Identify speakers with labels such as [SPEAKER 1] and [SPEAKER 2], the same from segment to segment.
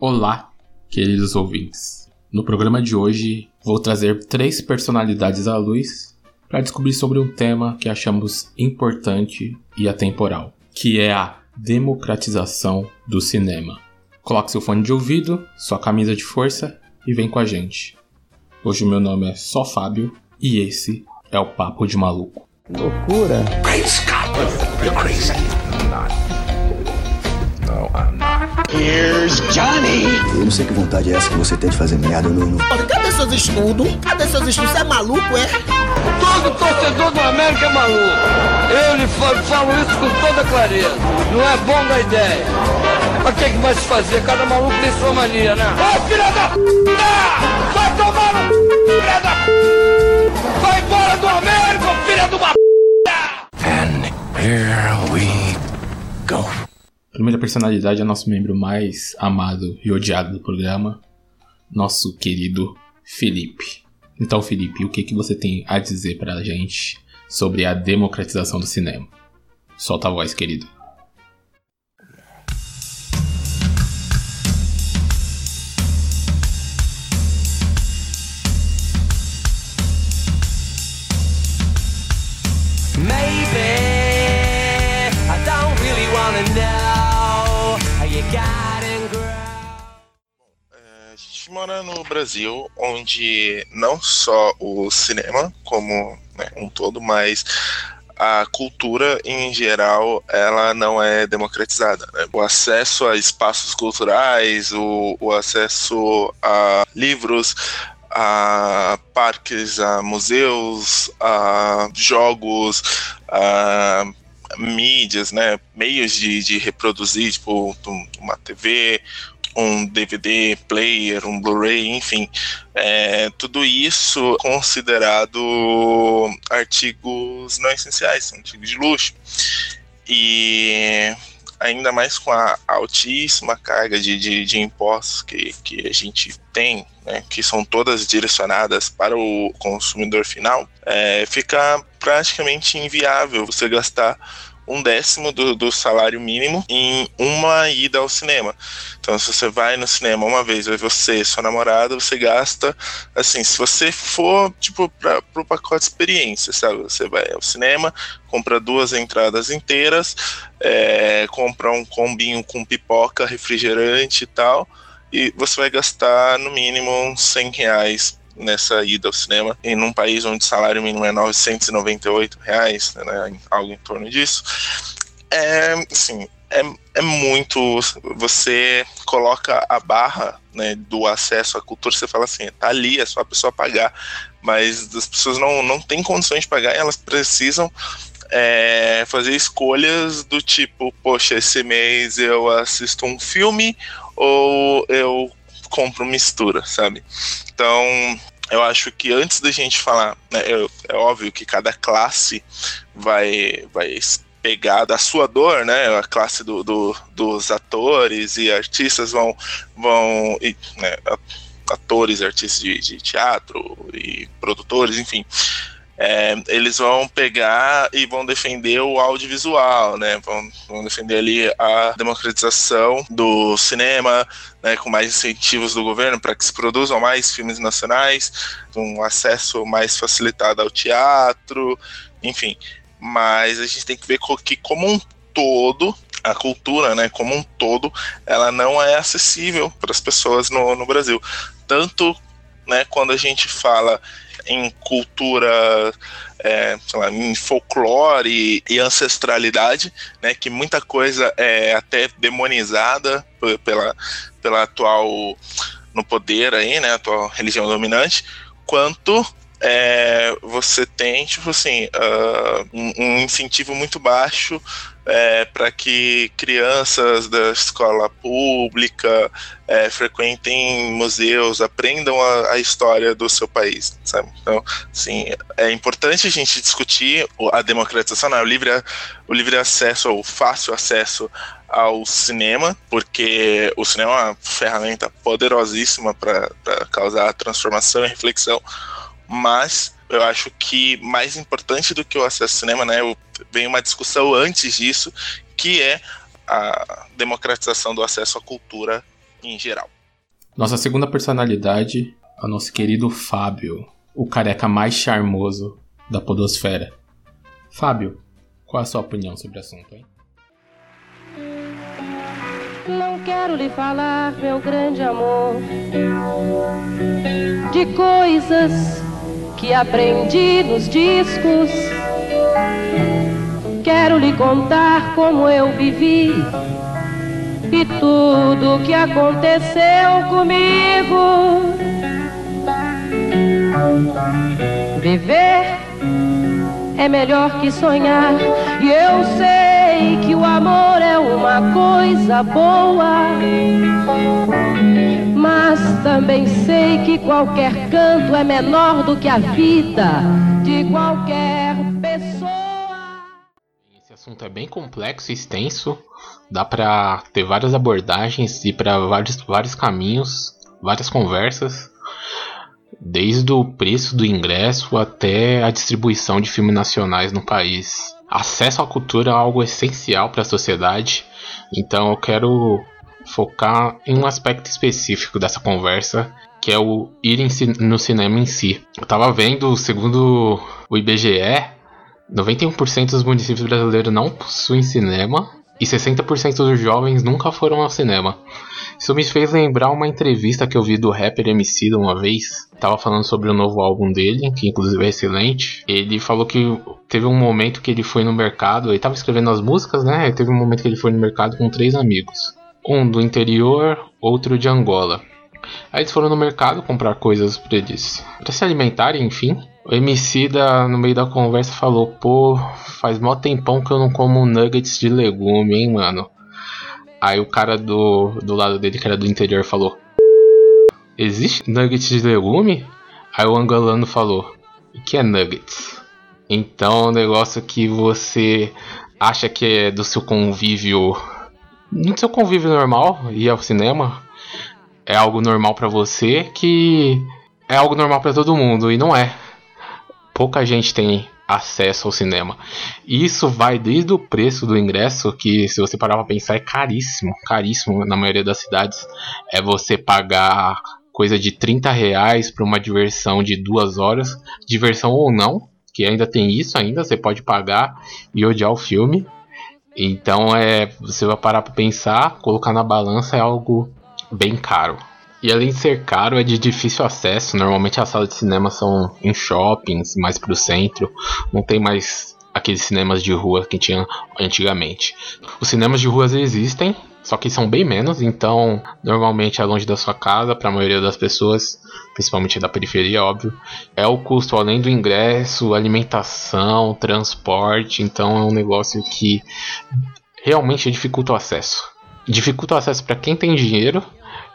[SPEAKER 1] Olá, queridos ouvintes. No programa de hoje, vou trazer três personalidades à luz para descobrir sobre um tema que achamos importante e atemporal, que é a democratização do cinema. Coloque seu fone de ouvido, sua camisa de força e vem com a gente. Hoje o meu nome é só Fábio e esse é o Papo de Maluco.
[SPEAKER 2] Loucura!
[SPEAKER 3] Great Scott! You're crazy.
[SPEAKER 4] Here's Johnny!
[SPEAKER 5] Eu não sei que vontade é essa que você tem de fazer merda, não.
[SPEAKER 4] Cadê seus estudos? Cadê seus estudos? Você é maluco, é?
[SPEAKER 6] Todo torcedor do América é maluco. Eu lhe falo, falo isso com toda clareza. Não é bom da ideia. Mas o que, que vai se fazer? Cada maluco tem sua mania, né? Ô, filha da p! Vai tomar no c... filha da p! Vai embora do América,
[SPEAKER 1] primeira personalidade é nosso membro mais amado e odiado do programa, nosso querido Felipe. Então, Felipe, o que, que você tem a dizer pra gente sobre a democratização do cinema? Solta a voz, querido.
[SPEAKER 7] Mora no Brasil, onde não só o cinema como né, um todo, mas a cultura em geral ela não é democratizada. né? O acesso a espaços culturais, o, o acesso a livros, a parques, a museus, a jogos, a mídias, né, meios de, de reproduzir, tipo um- uma TV, um DVD player, um Blu-ray, enfim, é, tudo isso considerado artigos não essenciais, são artigos de luxo. E ainda mais com a altíssima carga de, de, de impostos que, que a gente tem, né, que são todas direcionadas para o consumidor final, é, fica praticamente inviável você gastar um décimo do, do salário mínimo em uma ida ao cinema. Então, se você vai no cinema uma vez, vai você, sua namorada, você gasta, assim, se você for, tipo, para o pacote experiência, sabe? Você vai ao cinema, compra duas entradas inteiras, é, compra um combinho com pipoca, refrigerante e tal, e você vai gastar no mínimo uns 100 reais nessa ida ao cinema, em um país onde o salário mínimo é 998 reais, né, algo em torno disso. É, assim, é, é muito. Você coloca a barra né, do acesso à cultura, você fala assim, tá ali, é só a pessoa pagar, mas as pessoas não, não têm condições de pagar, elas precisam é, fazer escolhas do tipo, poxa, esse mês eu assisto um filme ou eu compro mistura, sabe? Então, eu acho que antes da gente falar, né, eu- é óbvio que cada classe vai, vai pegar da sua dor, né? A classe do, do- dos atores e artistas vão, vão e, né, atores, artistas de, de teatro e produtores, enfim, é, eles vão pegar e vão defender o audiovisual, né? Vão, vão defender ali a democratização do cinema, né? Com mais incentivos do governo para que se produzam mais filmes nacionais, um acesso mais facilitado ao teatro, enfim. Mas a gente tem que ver que como um todo a cultura, né, como um todo, ela não é acessível para as pessoas no, no Brasil. Tanto, né, quando a gente fala em cultura, é, lá, em folclore e ancestralidade, né, que muita coisa é até demonizada pela, pela atual no poder aí, né, atual religião dominante, quanto é, você tem, tipo assim, ah, um, um incentivo muito baixo para que crianças da escola pública é, frequentem museus, aprendam a, a história do seu país, sabe? Então, assim, é importante a gente discutir a democratização, né? o, livre, o livre acesso, ou fácil acesso ao cinema, porque o cinema é uma ferramenta poderosíssima para causar transformação e reflexão, mas eu acho que mais importante do que o acesso ao cinema, né, eu- vem uma discussão antes disso, que é a democratização do acesso à cultura em geral.
[SPEAKER 1] Nossa segunda personalidade é o nosso querido Fábio, o careca mais charmoso da podosfera. Fábio, qual a sua opinião sobre o assunto, hein?
[SPEAKER 2] Não quero lhe falar, meu grande amor, de coisas que aprendi nos discos. Quero lhe contar como eu vivi e tudo que aconteceu comigo. Viver é melhor que sonhar, e eu sei que o amor é uma coisa boa. Mas também sei que qualquer canto é menor do que a vida de qualquer pessoa.
[SPEAKER 1] Esse assunto é bem complexo e extenso, dá pra ter várias abordagens e para vários, vários caminhos, várias conversas, desde o preço do ingresso até a distribuição de filmes nacionais no país. Acesso à cultura é algo essencial para a sociedade, então eu quero focar em um aspecto específico dessa conversa, que é o ir no cinema em si. Eu tava vendo, segundo o IBGE, 91% dos municípios brasileiros não possuem cinema e 60% dos jovens nunca foram ao cinema. Isso me fez lembrar uma entrevista que eu vi do rapper MC uma vez. Tava falando sobre o novo álbum dele, que inclusive é excelente. Ele falou que teve um momento que ele foi no mercado, ele tava escrevendo as músicas, né? E teve um momento que ele foi no mercado com três amigos. Um do interior, outro de Angola. Aí eles foram no mercado comprar coisas pra eles, pra se alimentarem, enfim. O MC da, no meio da conversa falou: Pô, faz mó tempão que eu não como nuggets de legume, hein, mano. Aí o cara do, do lado dele, que era do interior, falou: Existe nuggets de legume? Aí o angolano falou: O que é nuggets? Então é um negócio que você acha que é do seu convívio. No seu convívio normal, ir ao cinema, é algo normal pra você que é algo normal pra todo mundo e não é. Pouca gente tem acesso ao cinema. Isso vai desde o preço do ingresso, que se você parar pra pensar é caríssimo, caríssimo na maioria das cidades. É você pagar coisa de 30 reais pra uma diversão de duas horas, diversão ou não, que ainda tem isso ainda, você pode pagar e odiar o filme. Então é, você vai parar pra pensar, colocar na balança é algo bem caro. E além de ser caro, é de difícil acesso. Normalmente as salas de cinema são em shoppings, mais pro centro. Não tem mais aqueles cinemas de rua que tinha antigamente. Os cinemas de ruas existem, só que são bem menos, então normalmente é longe da sua casa para a maioria das pessoas, principalmente da periferia, óbvio. É o custo além do ingresso, alimentação, transporte, então é um negócio que realmente dificulta o acesso. Dificulta o acesso para quem tem dinheiro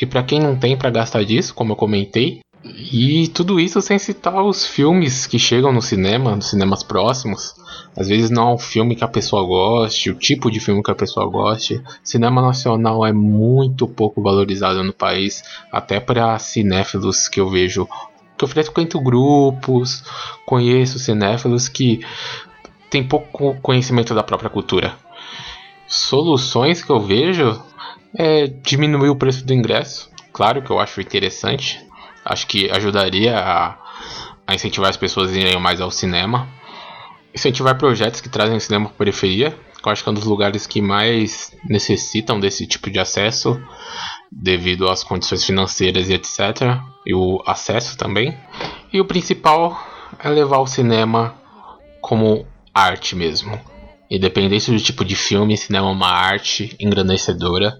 [SPEAKER 1] e para quem não tem para gastar disso, como eu comentei. E tudo isso sem citar os filmes que chegam no cinema, nos cinemas próximos. Às vezes não é um filme que a pessoa goste, o tipo de filme que a pessoa goste. Cinema nacional é muito pouco valorizado no país, até para cinéfilos que eu vejo que eu frequento grupos, conheço cinéfilos que têm pouco conhecimento da própria cultura. Soluções que eu vejo é diminuir o preço do ingresso. Claro que eu acho interessante. Acho que ajudaria a, a incentivar as pessoas a irem mais ao cinema. Incentivar projetos que trazem cinema para periferia. Que eu acho que é um dos lugares que mais necessitam desse tipo de acesso. Devido às condições financeiras e etc. E o acesso também. E o principal é levar o cinema como arte mesmo. Independente do tipo de filme, cinema é uma arte engrandecedora,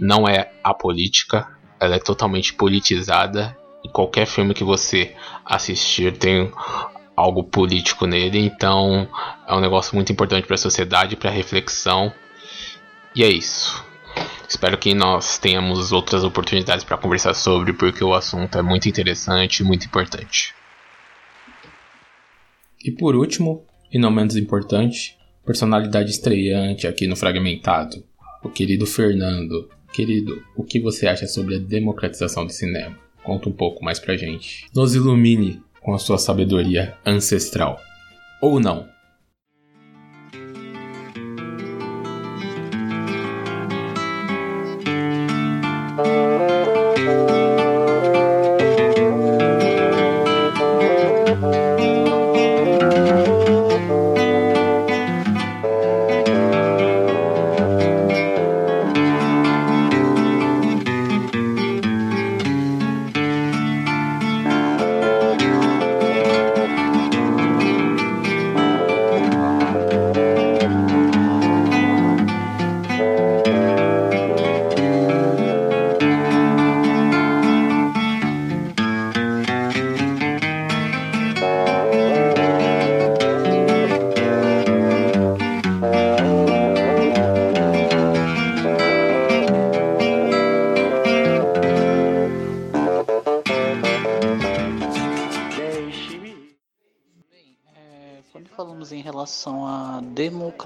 [SPEAKER 1] não é apolítica, ela é totalmente politizada qualquer filme que você assistir tem algo político nele, então é um negócio muito importante para a sociedade, para reflexão. E é isso. Espero que nós tenhamos outras oportunidades para conversar sobre, porque o assunto é muito interessante e muito importante. E por último, e não menos importante, personalidade estreante aqui no Fragmentado, o querido Fernando. Querido, o que você acha sobre a democratização do cinema? Conta um pouco mais pra gente. Nos ilumine com a sua sabedoria ancestral. Ou não.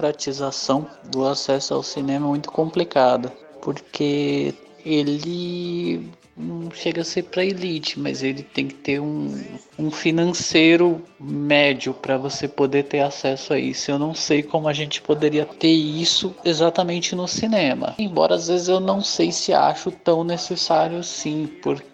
[SPEAKER 8] Democratização do acesso ao cinema é muito complicada, porque ele não chega a ser para elite, mas ele tem que ter um, um financeiro médio para você poder ter acesso a isso. Eu não sei como a gente poderia ter isso exatamente no cinema. Embora às vezes eu não sei se acho tão necessário assim, porque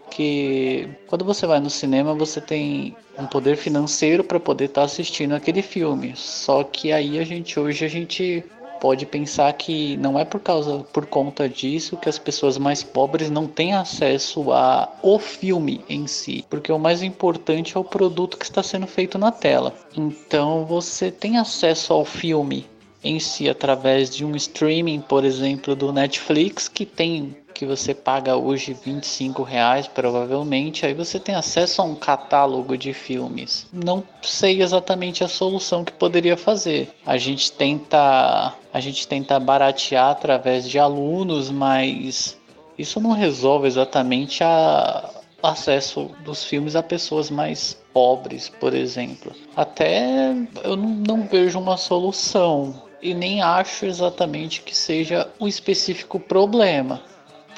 [SPEAKER 8] quando você vai no cinema você tem um poder financeiro para poder estar tá assistindo aquele filme. Só que aí a gente hoje a gente pode pensar que não é por causa por conta disso que as pessoas mais pobres não têm acesso a o filme em si, porque o mais importante é o produto que está sendo feito na tela. Então você tem acesso ao filme em si através de um streaming, por exemplo, do Netflix, que tem que você paga hoje 25 reais provavelmente, aí você tem acesso a um catálogo de filmes. Não sei exatamente a solução que poderia fazer. A gente tenta a gente tenta baratear através de alunos, mas isso não resolve exatamente a acesso dos filmes a pessoas mais pobres, por exemplo. Até eu não, não vejo uma solução e nem acho exatamente que seja um específico problema,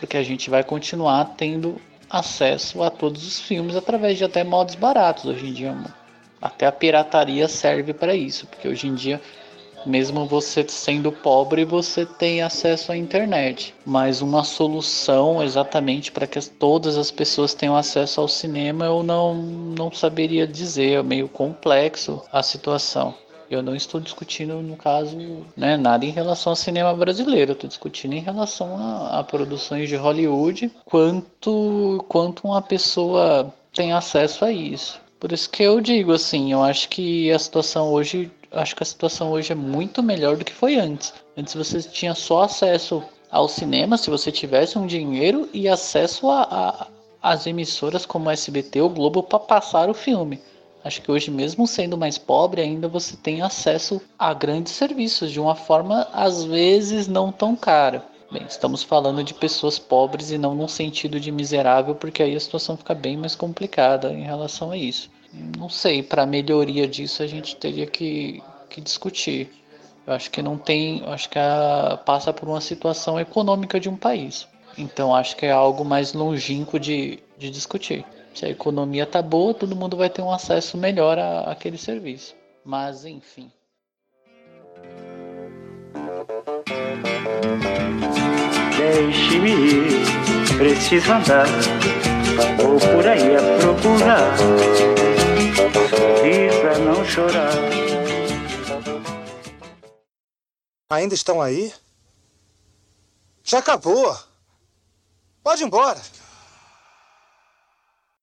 [SPEAKER 8] porque a gente vai continuar tendo acesso a todos os filmes através de até modos baratos hoje em dia. Até a pirataria serve para isso, porque hoje em dia mesmo você sendo pobre, você tem acesso à internet. Mas uma solução exatamente para que todas as pessoas tenham acesso ao cinema, eu não, não saberia dizer. É meio complexo a situação. Eu não estou discutindo, no caso, né, nada em relação ao cinema brasileiro. Estou discutindo em relação a, a, produções de Hollywood, quanto, quanto uma pessoa tem acesso a isso. Por isso que eu digo assim, eu acho que a situação hoje, acho que a situação hoje é muito melhor do que foi antes. Antes você tinha só acesso ao cinema se você tivesse um dinheiro e acesso as emissoras como a SBT ou Globo para passar o filme. Acho que hoje, mesmo sendo mais pobre, ainda você tem acesso a grandes serviços de uma forma às vezes não tão cara. Bem, estamos falando de pessoas pobres e não num sentido de miserável, porque aí a situação fica bem mais complicada em relação a isso. Não sei, para melhoria disso a gente teria que, que discutir. Eu acho que não tem, acho que a, passa por uma situação econômica de um país. Então acho que é algo mais longínquo de, de discutir. Se a economia tá boa, todo mundo vai ter um acesso melhor a, aquele serviço. Mas enfim.
[SPEAKER 9] Deixe-me ir, preciso andar, vou por aí a procurar, e pra não chorar.
[SPEAKER 10] Ainda estão aí? Já acabou. Pode ir embora.